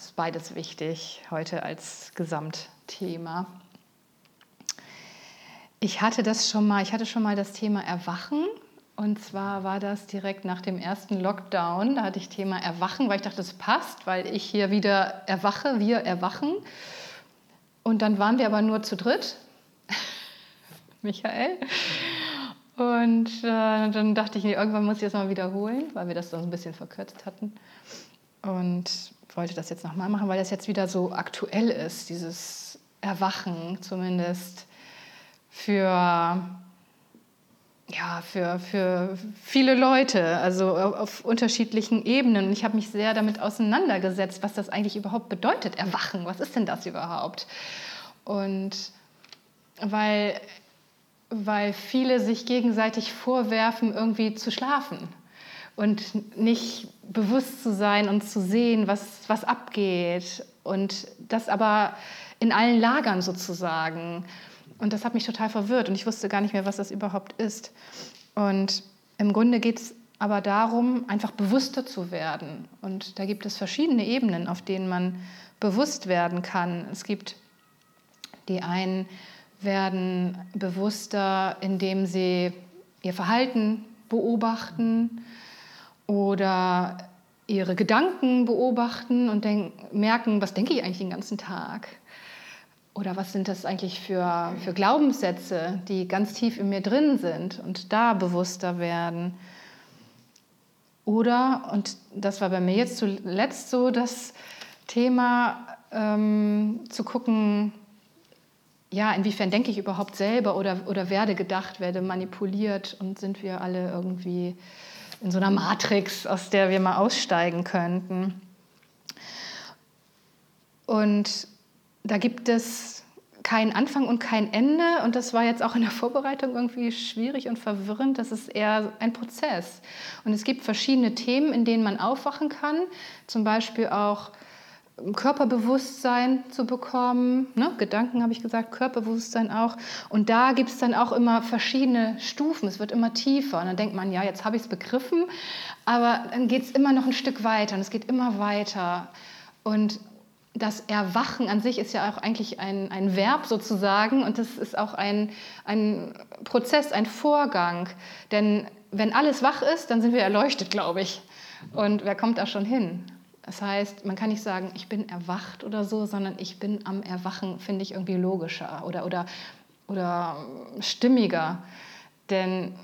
Ist beides wichtig heute als Gesamtthema. Ich hatte das schon mal, ich hatte schon mal das Thema Erwachen und zwar war das direkt nach dem ersten Lockdown. Da hatte ich Thema Erwachen, weil ich dachte, das passt, weil ich hier wieder erwache, wir erwachen. Und dann waren wir aber nur zu dritt, Michael. Und äh, dann dachte ich, irgendwann muss ich das mal wiederholen, weil wir das so ein bisschen verkürzt hatten. Und wollte das jetzt nochmal machen, weil das jetzt wieder so aktuell ist, dieses Erwachen zumindest für, ja, für, für viele Leute, also auf unterschiedlichen Ebenen. Und ich habe mich sehr damit auseinandergesetzt, was das eigentlich überhaupt bedeutet, Erwachen. Was ist denn das überhaupt? Und weil weil viele sich gegenseitig vorwerfen, irgendwie zu schlafen und nicht bewusst zu sein und zu sehen, was, was abgeht. Und das aber in allen Lagern sozusagen. Und das hat mich total verwirrt und ich wusste gar nicht mehr, was das überhaupt ist. Und im Grunde geht es aber darum, einfach bewusster zu werden. Und da gibt es verschiedene Ebenen, auf denen man bewusst werden kann. Es gibt die einen, werden bewusster, indem sie ihr Verhalten beobachten oder ihre Gedanken beobachten und merken, was denke ich eigentlich den ganzen Tag? Oder was sind das eigentlich für, für Glaubenssätze, die ganz tief in mir drin sind und da bewusster werden? Oder, und das war bei mir jetzt zuletzt so das Thema, ähm, zu gucken, ja, inwiefern denke ich überhaupt selber oder, oder werde gedacht, werde manipuliert und sind wir alle irgendwie in so einer Matrix, aus der wir mal aussteigen könnten. Und da gibt es keinen Anfang und kein Ende und das war jetzt auch in der Vorbereitung irgendwie schwierig und verwirrend. Das ist eher ein Prozess. Und es gibt verschiedene Themen, in denen man aufwachen kann, zum Beispiel auch Körperbewusstsein zu bekommen. Ne? Gedanken habe ich gesagt, Körperbewusstsein auch. Und da gibt es dann auch immer verschiedene Stufen. Es wird immer tiefer. Und dann denkt man, ja, jetzt habe ich es begriffen. Aber dann geht es immer noch ein Stück weiter und es geht immer weiter. Und das Erwachen an sich ist ja auch eigentlich ein, ein Verb sozusagen und das ist auch ein, ein Prozess, ein Vorgang. Denn wenn alles wach ist, dann sind wir erleuchtet, glaube ich. Und wer kommt da schon hin? Das heißt, man kann nicht sagen, ich bin erwacht oder so, sondern ich bin am Erwachen, finde ich irgendwie logischer oder, oder, oder stimmiger. Denn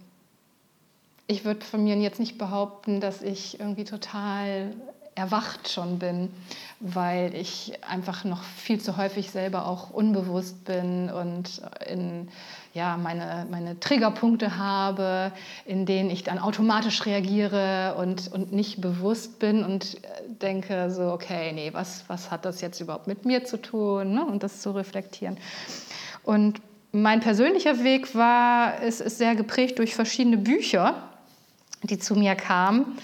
ich würde von mir jetzt nicht behaupten, dass ich irgendwie total erwacht schon bin, weil ich einfach noch viel zu häufig selber auch unbewusst bin und in, ja, meine, meine Triggerpunkte habe, in denen ich dann automatisch reagiere und, und nicht bewusst bin und denke so, okay, nee, was, was hat das jetzt überhaupt mit mir zu tun ne? und das zu reflektieren. Und mein persönlicher Weg war, es ist sehr geprägt durch verschiedene Bücher, die zu mir kamen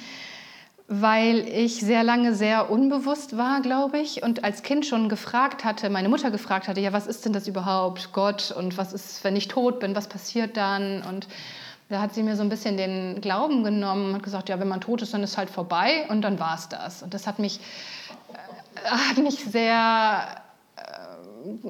weil ich sehr lange sehr unbewusst war, glaube ich, und als Kind schon gefragt hatte, meine Mutter gefragt hatte, ja, was ist denn das überhaupt, Gott, und was ist, wenn ich tot bin, was passiert dann? Und da hat sie mir so ein bisschen den Glauben genommen und gesagt, ja, wenn man tot ist, dann ist halt vorbei und dann war es das. Und das hat mich, äh, hat mich sehr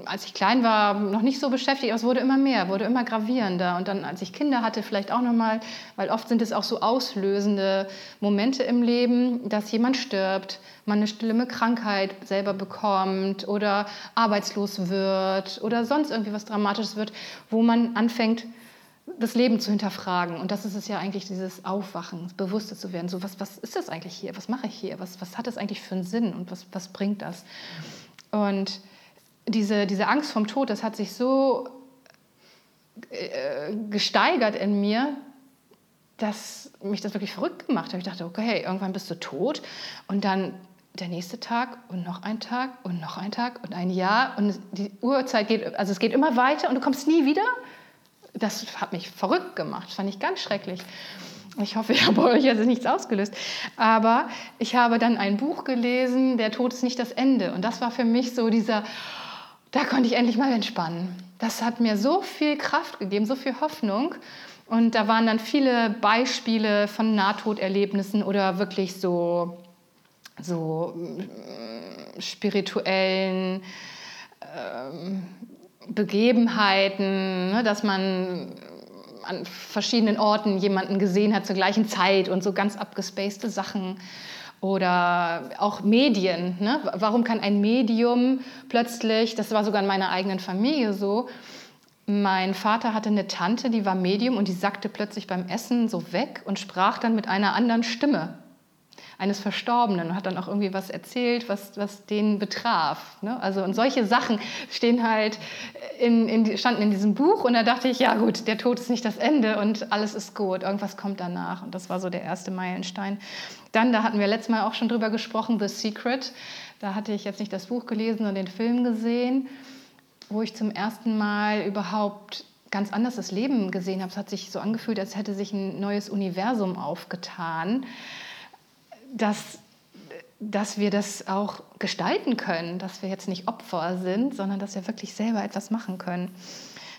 als ich klein war, noch nicht so beschäftigt, aber es wurde immer mehr, wurde immer gravierender. Und dann, als ich Kinder hatte, vielleicht auch nochmal, weil oft sind es auch so auslösende Momente im Leben, dass jemand stirbt, man eine schlimme Krankheit selber bekommt oder arbeitslos wird oder sonst irgendwie was Dramatisches wird, wo man anfängt, das Leben zu hinterfragen. Und das ist es ja eigentlich, dieses Aufwachen, das Bewusste zu werden. So, was, was ist das eigentlich hier? Was mache ich hier? Was, was hat das eigentlich für einen Sinn? Und was, was bringt das? Und diese, diese Angst vom Tod, das hat sich so äh, gesteigert in mir, dass mich das wirklich verrückt gemacht hat. Ich dachte, okay, irgendwann bist du tot. Und dann der nächste Tag und noch ein Tag und noch ein Tag und ein Jahr. Und die Uhrzeit geht, also es geht immer weiter und du kommst nie wieder das hat mich verrückt gemacht, das fand ich ganz schrecklich. Ich hoffe, ich habe euch also nichts ausgelöst. Aber ich habe dann ein Buch gelesen, Der Tod ist nicht das Ende. Und das war für mich so dieser, da konnte ich endlich mal entspannen. Das hat mir so viel Kraft gegeben, so viel Hoffnung. Und da waren dann viele Beispiele von Nahtoderlebnissen oder wirklich so, so mm, spirituellen ähm, Begebenheiten, ne, dass man an verschiedenen Orten jemanden gesehen hat zur gleichen Zeit und so ganz abgespacede Sachen. Oder auch Medien. Ne? Warum kann ein Medium plötzlich, das war sogar in meiner eigenen Familie so, mein Vater hatte eine Tante, die war Medium und die sackte plötzlich beim Essen so weg und sprach dann mit einer anderen Stimme eines Verstorbenen und hat dann auch irgendwie was erzählt, was, was den betraf. Ne? Also und solche Sachen stehen halt in, in, standen in diesem Buch und da dachte ich, ja gut, der Tod ist nicht das Ende und alles ist gut, irgendwas kommt danach und das war so der erste Meilenstein. Dann, da hatten wir letztes Mal auch schon drüber gesprochen, The Secret. Da hatte ich jetzt nicht das Buch gelesen, sondern den Film gesehen, wo ich zum ersten Mal überhaupt ganz anders das Leben gesehen habe. Es hat sich so angefühlt, als hätte sich ein neues Universum aufgetan dass, dass wir das auch gestalten können, dass wir jetzt nicht Opfer sind, sondern dass wir wirklich selber etwas machen können.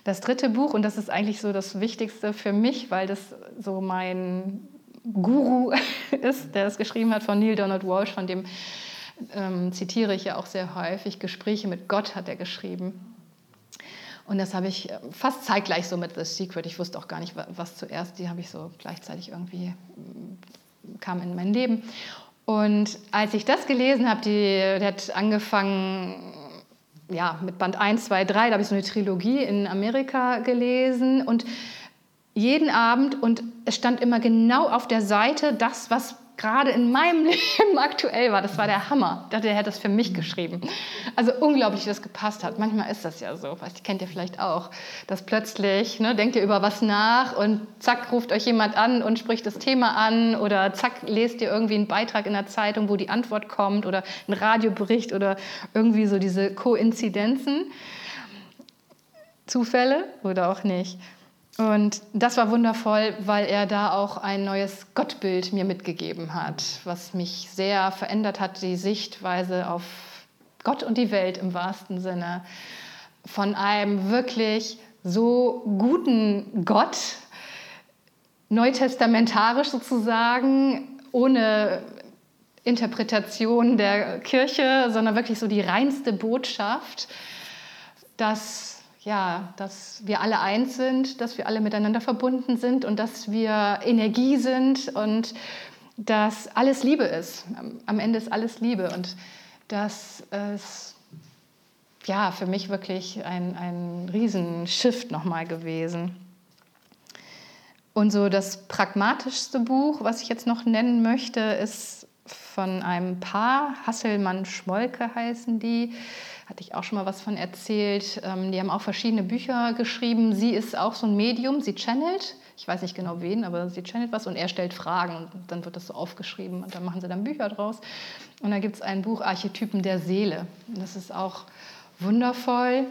Das dritte Buch, und das ist eigentlich so das Wichtigste für mich, weil das so mein Guru ist, der es geschrieben hat von Neil Donald Walsh, von dem ähm, zitiere ich ja auch sehr häufig. Gespräche mit Gott hat er geschrieben. Und das habe ich äh, fast zeitgleich so mit The Secret. Ich wusste auch gar nicht, was zuerst. Die habe ich so gleichzeitig irgendwie kam in mein Leben. Und als ich das gelesen habe, die, die hat angefangen ja, mit Band 1, 2, 3, da habe ich so eine Trilogie in Amerika gelesen und jeden Abend und es stand immer genau auf der Seite das, was gerade in meinem Leben aktuell war. Das war der Hammer. Ich dachte, er hätte das für mich geschrieben. Also unglaublich, wie das gepasst hat. Manchmal ist das ja so, was kennt ihr vielleicht auch, dass plötzlich, ne, denkt ihr über was nach und zack, ruft euch jemand an und spricht das Thema an oder zack, lest ihr irgendwie einen Beitrag in der Zeitung, wo die Antwort kommt oder ein Radiobericht oder irgendwie so diese Koinzidenzen. Zufälle oder auch nicht. Und das war wundervoll, weil er da auch ein neues Gottbild mir mitgegeben hat, was mich sehr verändert hat, die Sichtweise auf Gott und die Welt im wahrsten Sinne. Von einem wirklich so guten Gott, neutestamentarisch sozusagen, ohne Interpretation der Kirche, sondern wirklich so die reinste Botschaft, dass ja, dass wir alle eins sind, dass wir alle miteinander verbunden sind und dass wir Energie sind und dass alles Liebe ist. Am Ende ist alles Liebe und das ist ja für mich wirklich ein, ein Riesenshift nochmal gewesen. Und so das pragmatischste Buch, was ich jetzt noch nennen möchte, ist von einem Paar, Hasselmann-Schmolke heißen die hatte ich auch schon mal was von erzählt. Ähm, die haben auch verschiedene Bücher geschrieben. Sie ist auch so ein Medium, sie channelt. Ich weiß nicht genau wen, aber sie channelt was und er stellt Fragen und dann wird das so aufgeschrieben und dann machen sie dann Bücher draus. Und da gibt es ein Buch Archetypen der Seele. Und das ist auch wundervoll,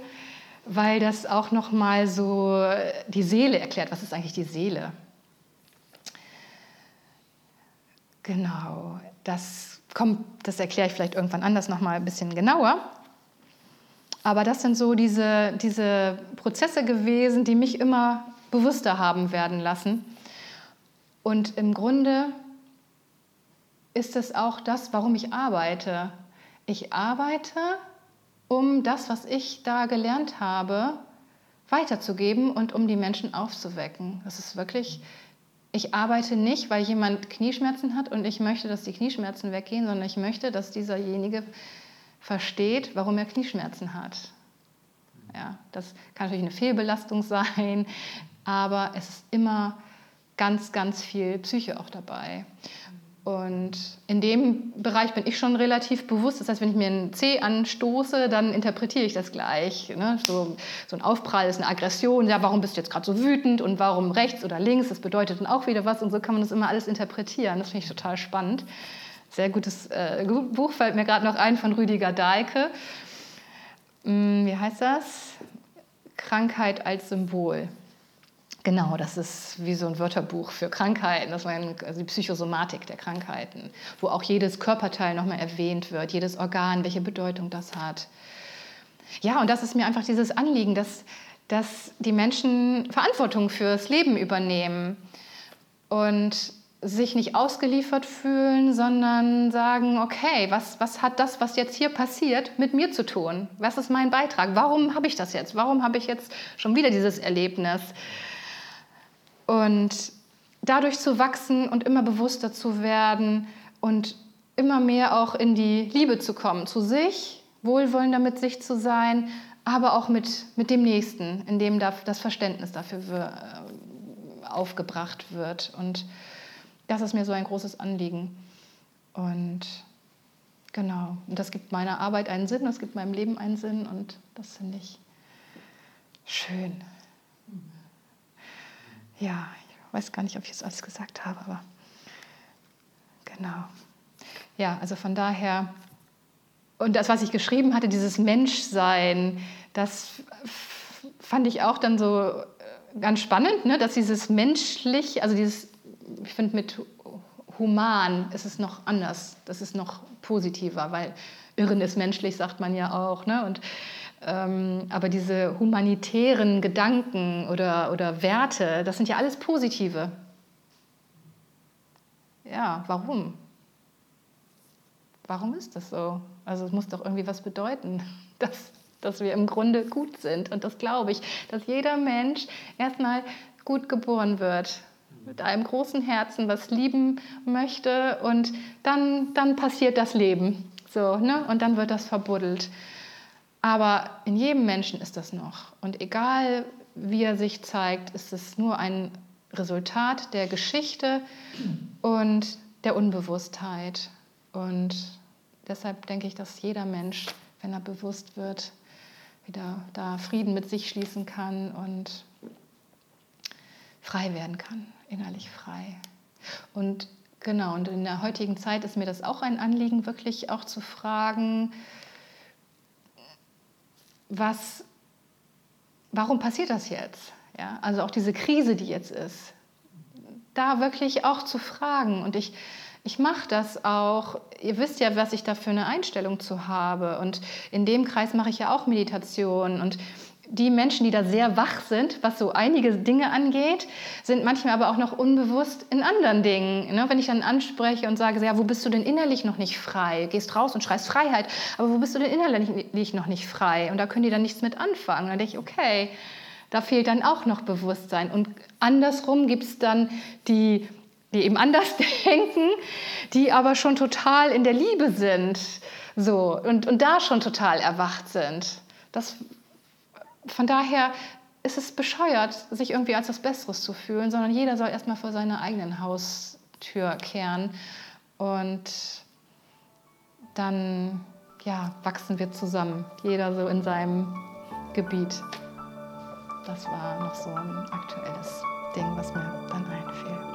weil das auch noch mal so die Seele erklärt. Was ist eigentlich die Seele? Genau, das kommt, das erkläre ich vielleicht irgendwann anders noch mal ein bisschen genauer. Aber das sind so diese, diese Prozesse gewesen, die mich immer bewusster haben werden lassen. Und im Grunde ist es auch das, warum ich arbeite. Ich arbeite, um das, was ich da gelernt habe, weiterzugeben und um die Menschen aufzuwecken. Das ist wirklich, ich arbeite nicht, weil jemand Knieschmerzen hat und ich möchte, dass die Knieschmerzen weggehen, sondern ich möchte, dass dieserjenige versteht, warum er Knieschmerzen hat. Ja, das kann natürlich eine Fehlbelastung sein, aber es ist immer ganz, ganz viel Psyche auch dabei. Und in dem Bereich bin ich schon relativ bewusst. Das heißt, wenn ich mir einen C anstoße, dann interpretiere ich das gleich. Ne? So, so, ein Aufprall ist eine Aggression. Ja, warum bist du jetzt gerade so wütend und warum rechts oder links? Das bedeutet dann auch wieder was. Und so kann man das immer alles interpretieren. Das finde ich total spannend. Sehr gutes äh, Buch fällt mir gerade noch ein von Rüdiger Dahlke. Hm, wie heißt das? Krankheit als Symbol. Genau, das ist wie so ein Wörterbuch für Krankheiten, das war also die Psychosomatik der Krankheiten, wo auch jedes Körperteil nochmal erwähnt wird, jedes Organ, welche Bedeutung das hat. Ja, und das ist mir einfach dieses Anliegen, dass, dass die Menschen Verantwortung fürs Leben übernehmen und sich nicht ausgeliefert fühlen, sondern sagen, okay, was, was hat das, was jetzt hier passiert, mit mir zu tun? Was ist mein Beitrag? Warum habe ich das jetzt? Warum habe ich jetzt schon wieder dieses Erlebnis? Und dadurch zu wachsen und immer bewusster zu werden und immer mehr auch in die Liebe zu kommen, zu sich, wohlwollender mit sich zu sein, aber auch mit, mit dem Nächsten, in dem das Verständnis dafür äh, aufgebracht wird. Und das ist mir so ein großes Anliegen. Und genau, und das gibt meiner Arbeit einen Sinn, das gibt meinem Leben einen Sinn und das finde ich schön. Ja, ich weiß gar nicht, ob ich das alles gesagt habe, aber genau. Ja, also von daher, und das, was ich geschrieben hatte, dieses Menschsein, das fand ich auch dann so äh, ganz spannend, ne? dass dieses menschlich, also dieses, ich finde mit human ist es noch anders, das ist noch positiver, weil Irren ist menschlich, sagt man ja auch. Ne? Und ähm, aber diese humanitären Gedanken oder, oder Werte, das sind ja alles positive. Ja, warum? Warum ist das so? Also es muss doch irgendwie was bedeuten, dass, dass wir im Grunde gut sind. Und das glaube ich, dass jeder Mensch erstmal gut geboren wird, mit einem großen Herzen, was lieben möchte und dann, dann passiert das Leben. So, ne? Und dann wird das verbuddelt. Aber in jedem Menschen ist das noch. Und egal wie er sich zeigt, ist es nur ein Resultat der Geschichte und der Unbewusstheit. Und deshalb denke ich, dass jeder Mensch, wenn er bewusst wird, wieder da Frieden mit sich schließen kann und frei werden kann, innerlich frei. Und genau, und in der heutigen Zeit ist mir das auch ein Anliegen, wirklich auch zu fragen, was, warum passiert das jetzt? Ja, also auch diese Krise, die jetzt ist, da wirklich auch zu fragen. Und ich, ich mache das auch. Ihr wisst ja, was ich da für eine Einstellung zu habe. Und in dem Kreis mache ich ja auch Meditation. Und die Menschen, die da sehr wach sind, was so einige Dinge angeht, sind manchmal aber auch noch unbewusst in anderen Dingen. Ne? Wenn ich dann anspreche und sage, ja, wo bist du denn innerlich noch nicht frei? Gehst raus und schreist Freiheit, aber wo bist du denn innerlich noch nicht frei? Und da können die dann nichts mit anfangen. Dann denke ich, okay, da fehlt dann auch noch Bewusstsein. Und andersrum gibt es dann die, die eben anders denken, die aber schon total in der Liebe sind so, und, und da schon total erwacht sind. Das von daher ist es bescheuert, sich irgendwie als was Besseres zu fühlen, sondern jeder soll erstmal vor seiner eigenen Haustür kehren und dann ja, wachsen wir zusammen, jeder so in seinem Gebiet. Das war noch so ein aktuelles Ding, was mir dann einfiel.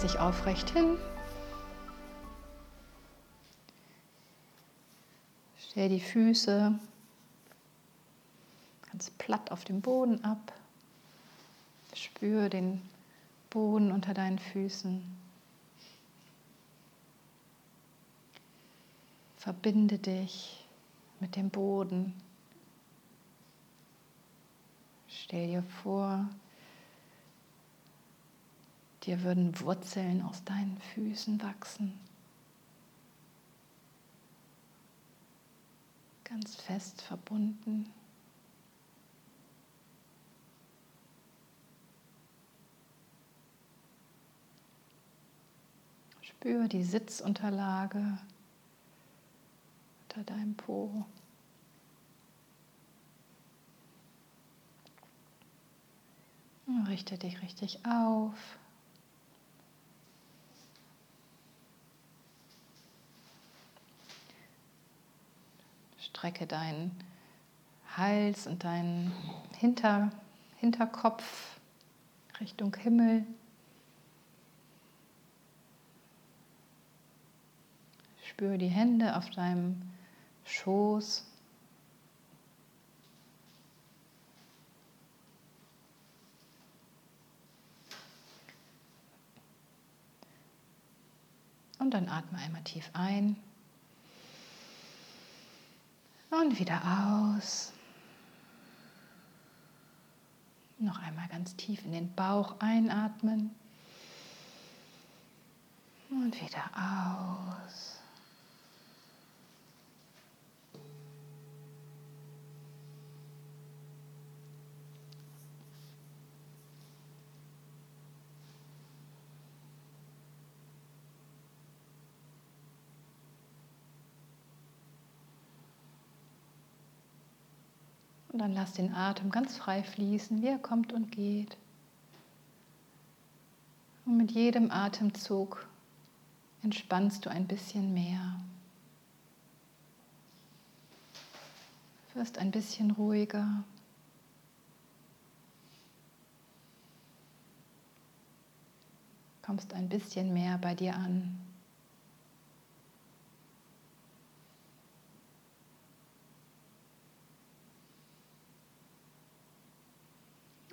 Dich aufrecht hin. Stell die Füße ganz platt auf dem Boden ab. Spür den Boden unter deinen Füßen. Verbinde dich mit dem Boden. Stell dir vor, dir würden Wurzeln aus deinen Füßen wachsen. Ganz fest verbunden. Spür die Sitzunterlage unter deinem Po. Richte dich richtig auf. Strecke deinen Hals und deinen Hinter, Hinterkopf Richtung Himmel. Spüre die Hände auf deinem Schoß. Und dann atme einmal tief ein und wieder aus. Noch einmal ganz tief in den Bauch einatmen und wieder aus. Und dann lass den Atem ganz frei fließen, wie er kommt und geht. Und mit jedem Atemzug entspannst du ein bisschen mehr. Wirst ein bisschen ruhiger. Kommst ein bisschen mehr bei dir an.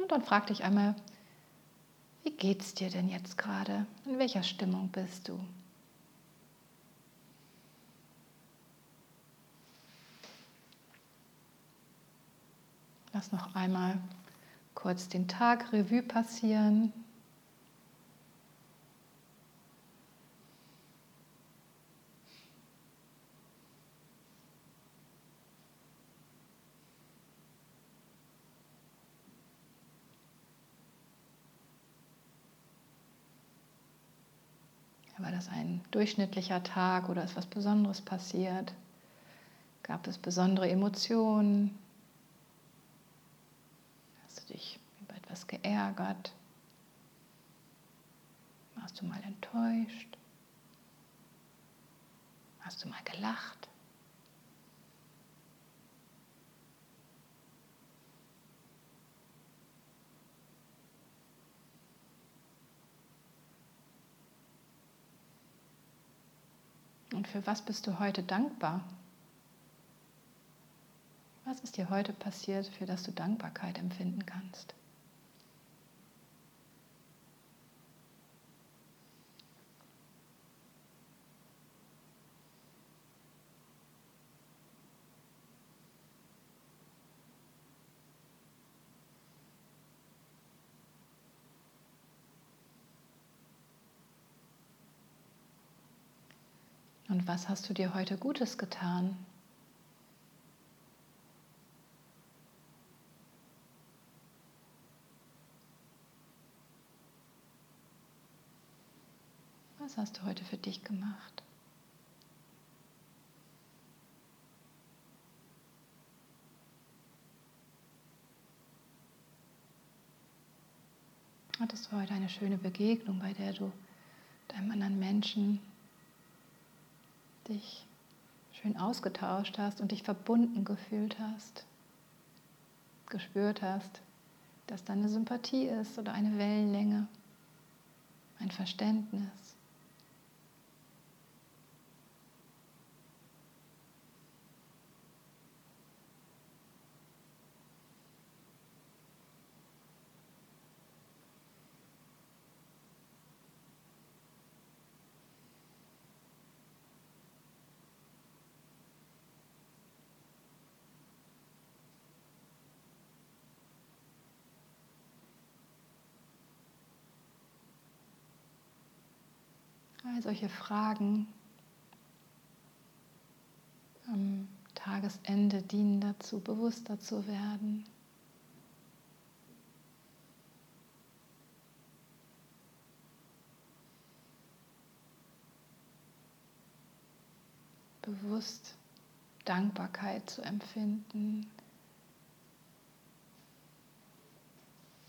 Und dann frag dich einmal, wie geht's dir denn jetzt gerade? In welcher Stimmung bist du? Lass noch einmal kurz den Tag Revue passieren. War das ein durchschnittlicher Tag oder ist was Besonderes passiert? Gab es besondere Emotionen? Hast du dich über etwas geärgert? Warst du mal enttäuscht? Hast du mal gelacht? Und für was bist du heute dankbar? Was ist dir heute passiert, für das du Dankbarkeit empfinden kannst? Und was hast du dir heute Gutes getan? Was hast du heute für dich gemacht? Hattest du heute eine schöne Begegnung, bei der du deinem anderen Menschen dich schön ausgetauscht hast und dich verbunden gefühlt hast, gespürt hast, dass da eine Sympathie ist oder eine Wellenlänge, ein Verständnis. All solche Fragen am Tagesende dienen dazu, bewusster zu werden. Bewusst Dankbarkeit zu empfinden.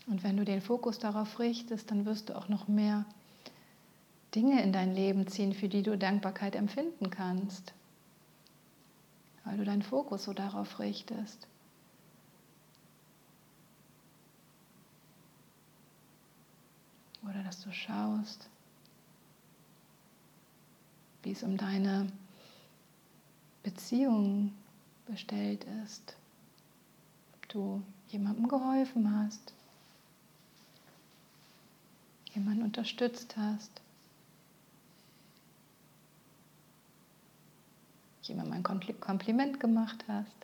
Und wenn du den Fokus darauf richtest, dann wirst du auch noch mehr Dinge in dein Leben ziehen, für die du Dankbarkeit empfinden kannst weil du deinen Fokus so darauf richtest. Oder dass du schaust, wie es um deine Beziehung bestellt ist. Ob du jemandem geholfen hast, jemanden unterstützt hast. Jemandem ein Kompliment gemacht hast.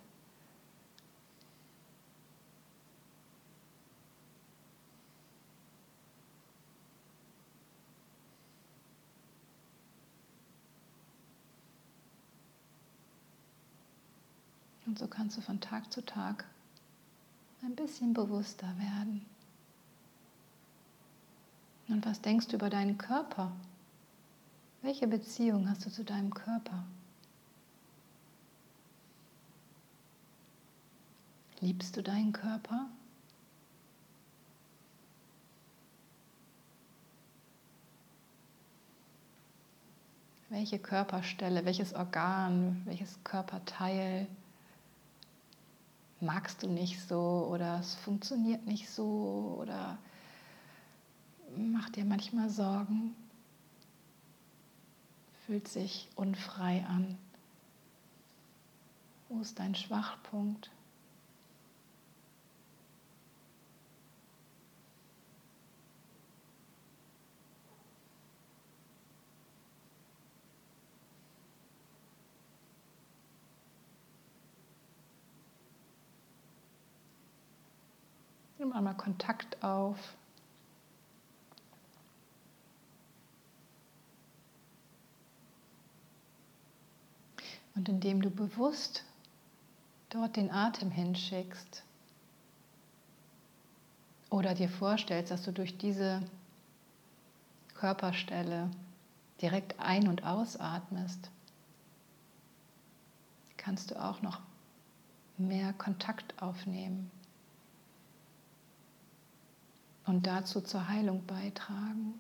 Und so kannst du von Tag zu Tag ein bisschen bewusster werden. Und was denkst du über deinen Körper? Welche Beziehung hast du zu deinem Körper? Liebst du deinen Körper? Welche Körperstelle, welches Organ, welches Körperteil magst du nicht so oder es funktioniert nicht so oder macht dir manchmal Sorgen, fühlt sich unfrei an. Wo ist dein Schwachpunkt? Einmal Kontakt auf. Und indem du bewusst dort den Atem hinschickst oder dir vorstellst, dass du durch diese Körperstelle direkt ein- und ausatmest, kannst du auch noch mehr Kontakt aufnehmen und dazu zur Heilung beitragen.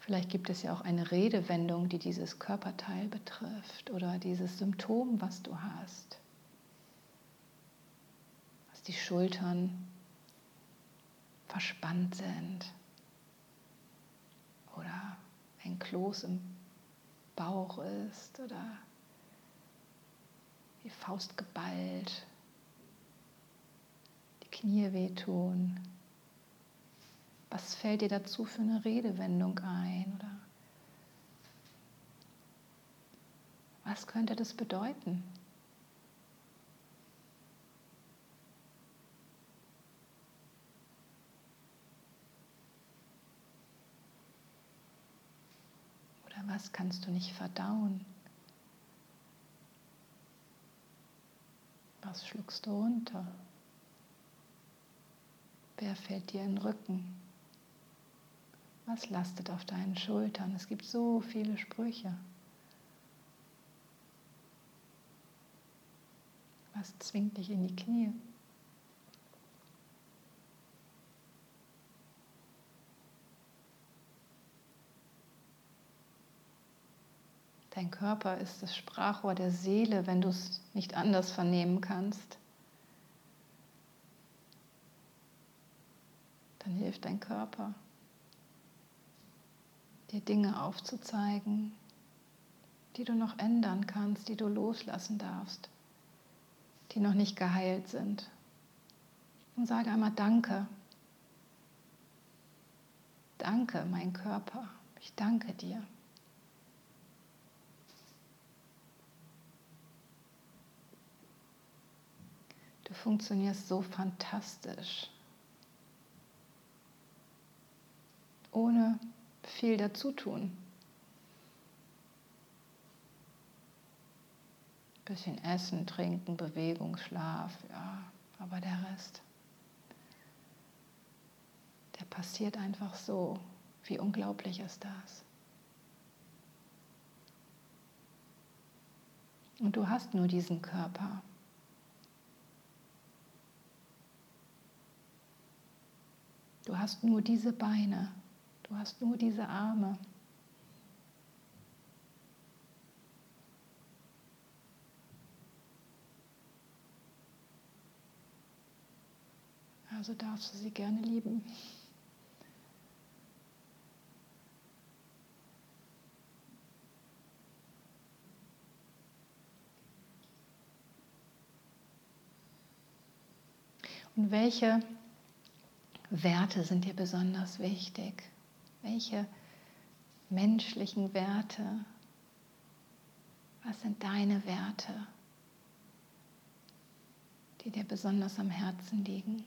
Vielleicht gibt es ja auch eine Redewendung, die dieses Körperteil betrifft oder dieses Symptom, was du hast. Was die Schultern verspannt sind oder ein Kloß im Bauch ist oder die Faust geballt, die Knie wehtun. Was fällt dir dazu für eine Redewendung ein? Oder was könnte das bedeuten? Was kannst du nicht verdauen? Was schluckst du runter? Wer fällt dir in den Rücken? Was lastet auf deinen Schultern? Es gibt so viele Sprüche. Was zwingt dich in die Knie? Dein Körper ist das Sprachrohr der Seele, wenn du es nicht anders vernehmen kannst. Dann hilft dein Körper, dir Dinge aufzuzeigen, die du noch ändern kannst, die du loslassen darfst, die noch nicht geheilt sind. Und sage einmal Danke. Danke, mein Körper. Ich danke dir. Du funktionierst so fantastisch. Ohne viel dazutun. Bisschen Essen, Trinken, Bewegung, Schlaf, ja, aber der Rest, der passiert einfach so. Wie unglaublich ist das? Und du hast nur diesen Körper. Du hast nur diese Beine. Du hast nur diese Arme. Also darfst du sie gerne lieben. Und welche Werte sind dir besonders wichtig? Welche menschlichen Werte? Was sind deine Werte, die dir besonders am Herzen liegen?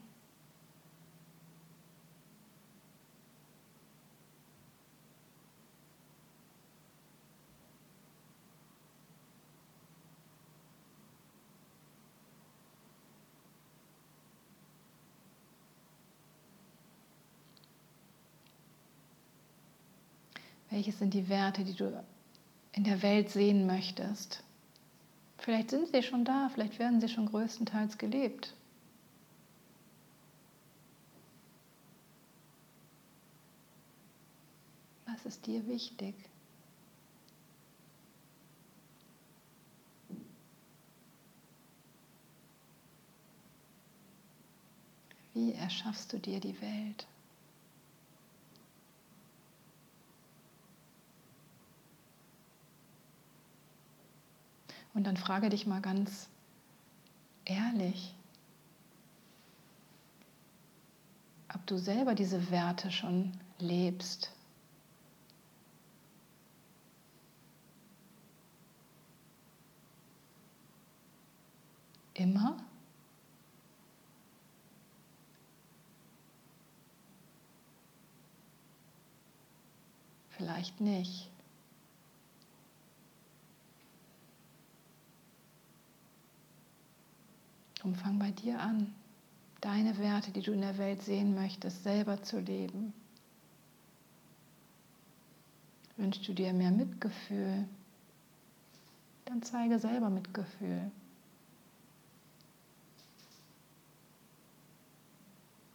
Welches sind die Werte, die du in der Welt sehen möchtest? Vielleicht sind sie schon da, vielleicht werden sie schon größtenteils gelebt. Was ist dir wichtig? Wie erschaffst du dir die Welt? Und dann frage dich mal ganz ehrlich, ob du selber diese Werte schon lebst. Immer? Vielleicht nicht. Und fang bei dir an, deine Werte, die du in der Welt sehen möchtest, selber zu leben. Wünschst du dir mehr Mitgefühl, dann zeige selber Mitgefühl.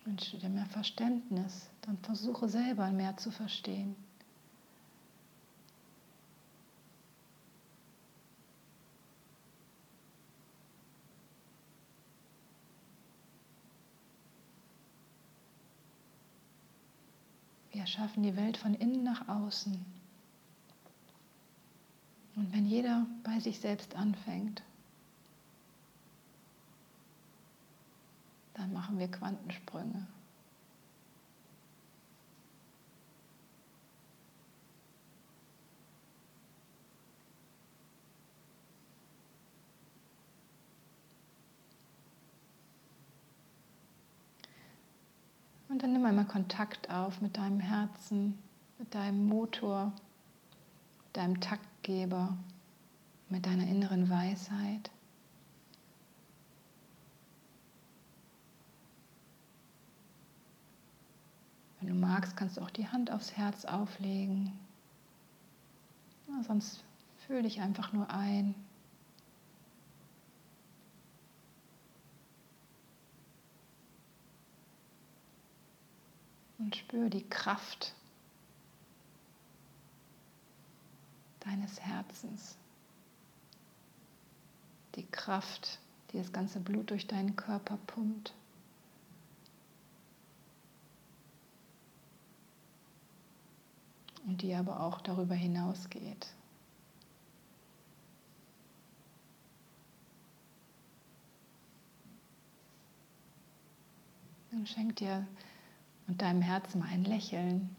Wünschst du dir mehr Verständnis, dann versuche selber mehr zu verstehen. Wir schaffen die Welt von innen nach außen. Und wenn jeder bei sich selbst anfängt, dann machen wir Quantensprünge. Und dann nimm einmal Kontakt auf mit deinem Herzen, mit deinem Motor, mit deinem Taktgeber, mit deiner inneren Weisheit. Wenn du magst, kannst du auch die Hand aufs Herz auflegen. Ja, sonst fühl dich einfach nur ein. Und spür die Kraft deines Herzens. Die Kraft, die das ganze Blut durch deinen Körper pumpt. Und die aber auch darüber hinausgeht. Dann schenk dir und deinem Herzen mal ein Lächeln.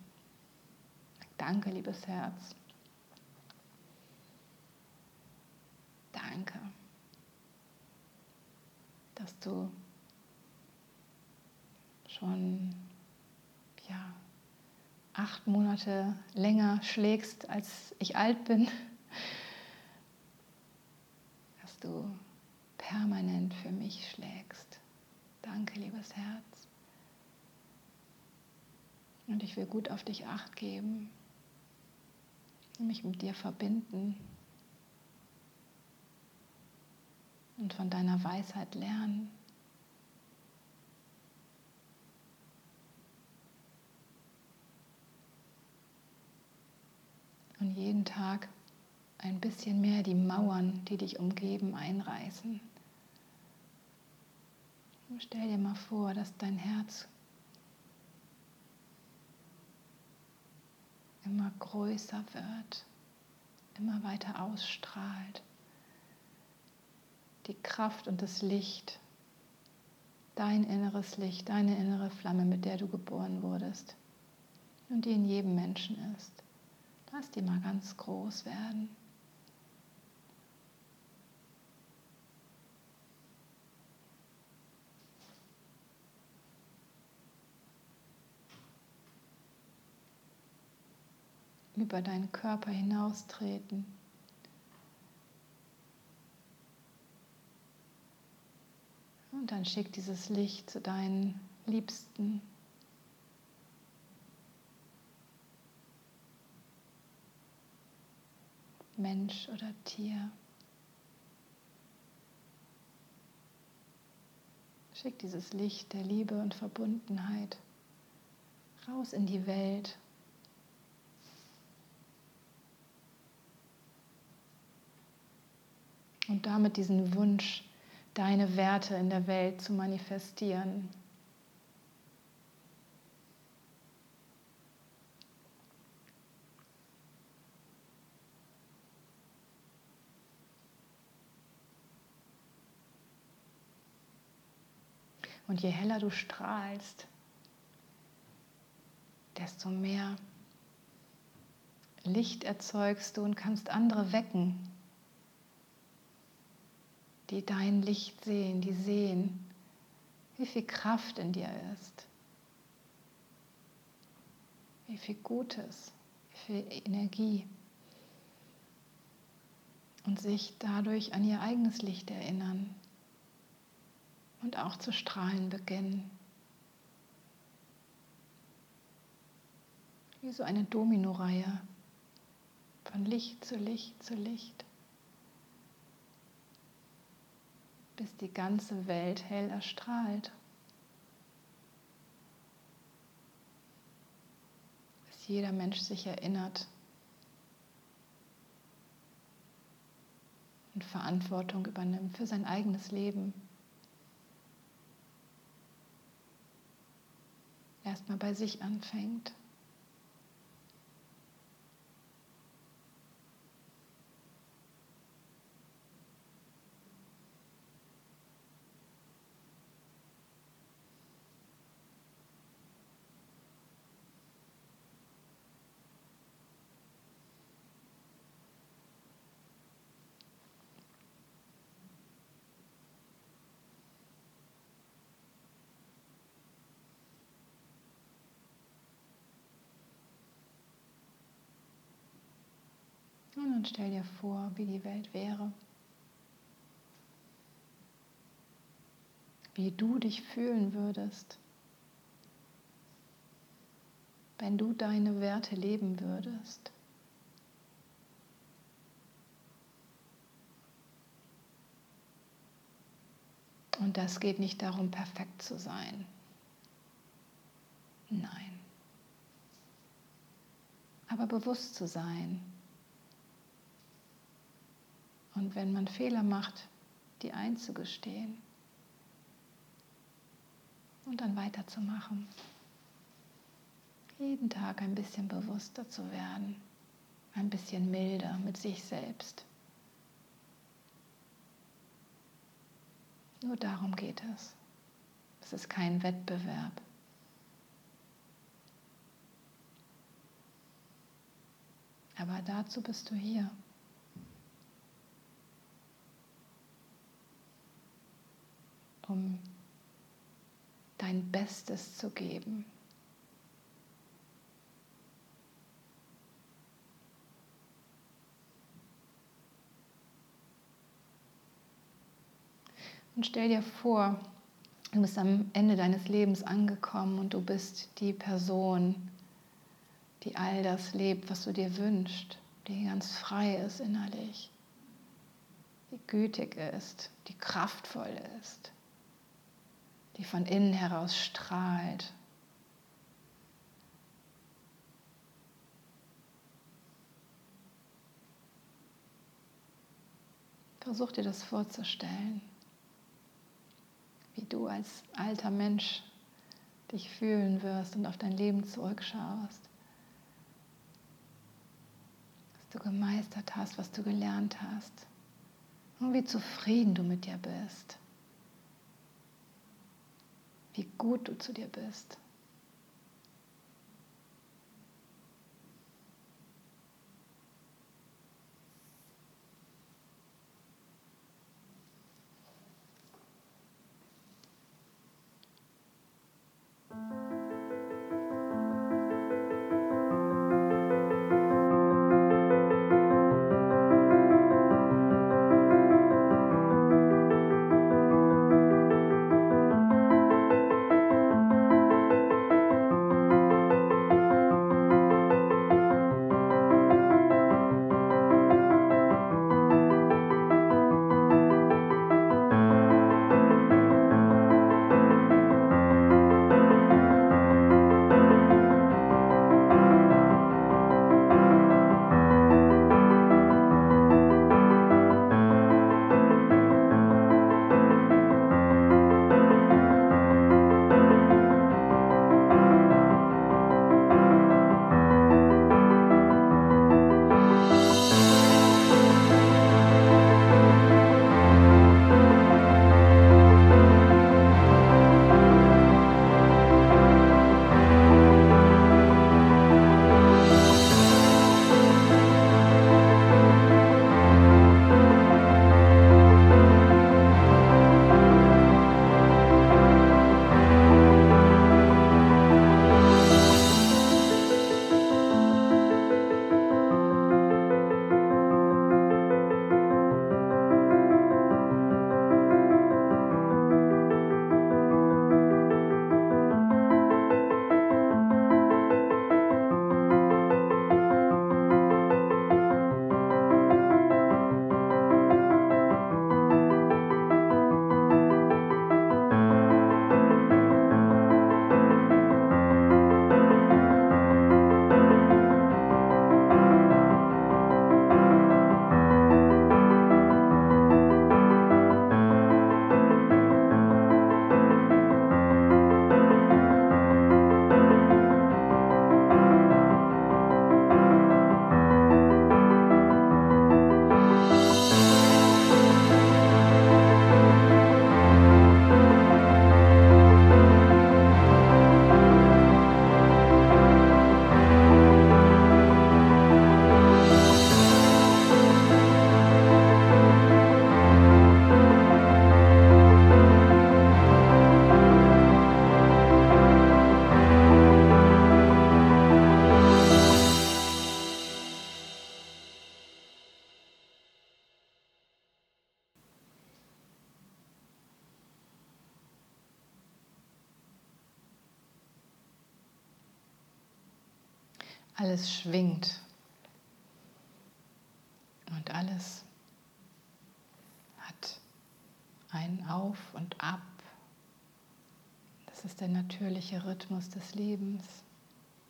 Danke, liebes Herz. Danke. dass du schon ja, acht Monate länger schlägst, als ich alt bin, dass du permanent für mich schlägst. Danke, liebes Herz. Und ich will gut auf dich acht geben, mich mit dir verbinden und von deiner Weisheit lernen. Und jeden Tag ein bisschen mehr die Mauern, die dich umgeben, einreißen. Und stell dir mal vor, dass dein Herz immer größer wird, immer weiter ausstrahlt. Die Kraft und das Licht, dein inneres Licht, deine innere Flamme, mit der du geboren wurdest und die in jedem Menschen ist. Lass die mal ganz groß werden. Über deinen Körper hinaustreten. Und dann schick dieses Licht zu deinen Liebsten. Mensch oder Tier. Schick dieses Licht der Liebe und Verbundenheit raus in die Welt. Und damit diesen Wunsch, deine Werte in der Welt zu manifestieren. Und je heller du strahlst, desto mehr Licht erzeugst du und kannst andere wecken, die dein Licht sehen, die sehen, wie viel Kraft in dir ist, wie viel Gutes, wie viel Energie und sich dadurch an ihr eigenes Licht erinnern und auch zu strahlen beginnen. Wie so eine Dominoreihe von Licht zu Licht zu Licht. Bis die ganze Welt hell erstrahlt. Bis jeder Mensch sich erinnert und Verantwortung übernimmt für sein eigenes Leben. Erstmal bei sich anfängt. Und stell dir vor, wie die Welt wäre. Wie du dich fühlen würdest, wenn du deine Werte leben würdest. Und das geht nicht darum, perfekt zu sein. Nein. Aber bewusst zu sein, und wenn man Fehler macht, die einzugestehen und dann weiterzumachen. Jeden Tag ein bisschen bewusster zu werden, ein bisschen milder mit sich selbst. Nur darum geht es. Es ist kein Wettbewerb. Aber dazu bist du hier. Um dein Bestes zu geben. Und stell dir vor, du bist am Ende deines Lebens angekommen und du bist die Person, die all das lebt, was du dir wünschst, die ganz frei ist innerlich, die gütig ist, die kraftvoll ist, die von innen heraus strahlt. Versuch dir das vorzustellen wie du als alter Mensch dich fühlen wirst und auf dein Leben zurückschaust. Was du gemeistert hast, was du gelernt hast und wie zufrieden du mit dir bist. Wie gut du zu dir bist. Schwingt und alles hat ein Auf und Ab. Das ist der natürliche Rhythmus des Lebens,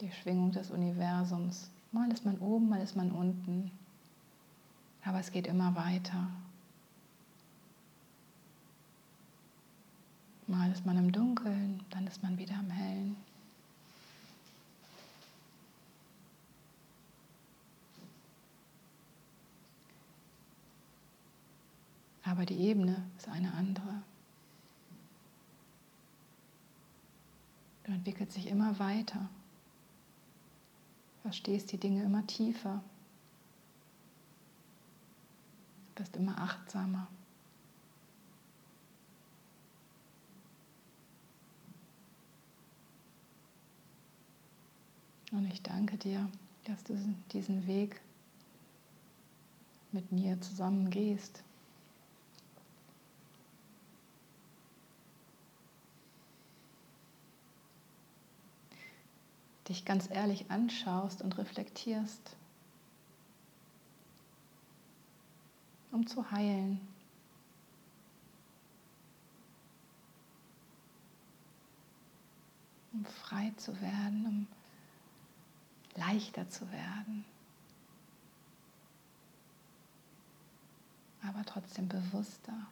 die Schwingung des Universums. Mal ist man oben, mal ist man unten, aber es geht immer weiter. Mal ist man im Dunkeln, dann ist man wieder im Hellen. aber die Ebene ist eine andere. Du entwickelst dich immer weiter, verstehst die Dinge immer tiefer, bist immer achtsamer. Und ich danke dir, dass du diesen Weg mit mir zusammen gehst. Dich ganz ehrlich anschaust und reflektierst, um zu heilen. um frei zu werden, um leichter zu werden. aber trotzdem bewusster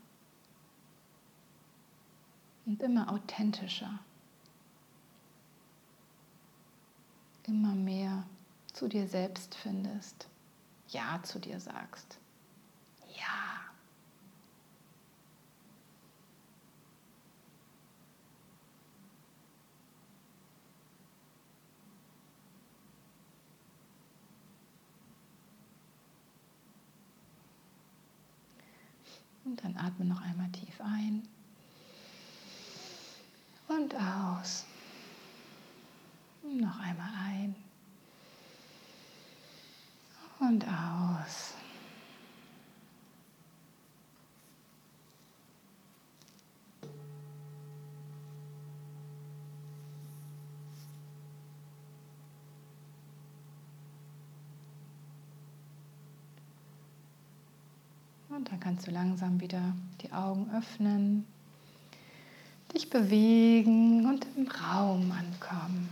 und immer authentischer, immer mehr zu dir selbst findest, Ja zu dir sagst, Ja. Und dann atme noch einmal tief ein und aus. Noch einmal ein und aus. Und dann kannst du langsam wieder die Augen öffnen, dich bewegen und im Raum ankommen.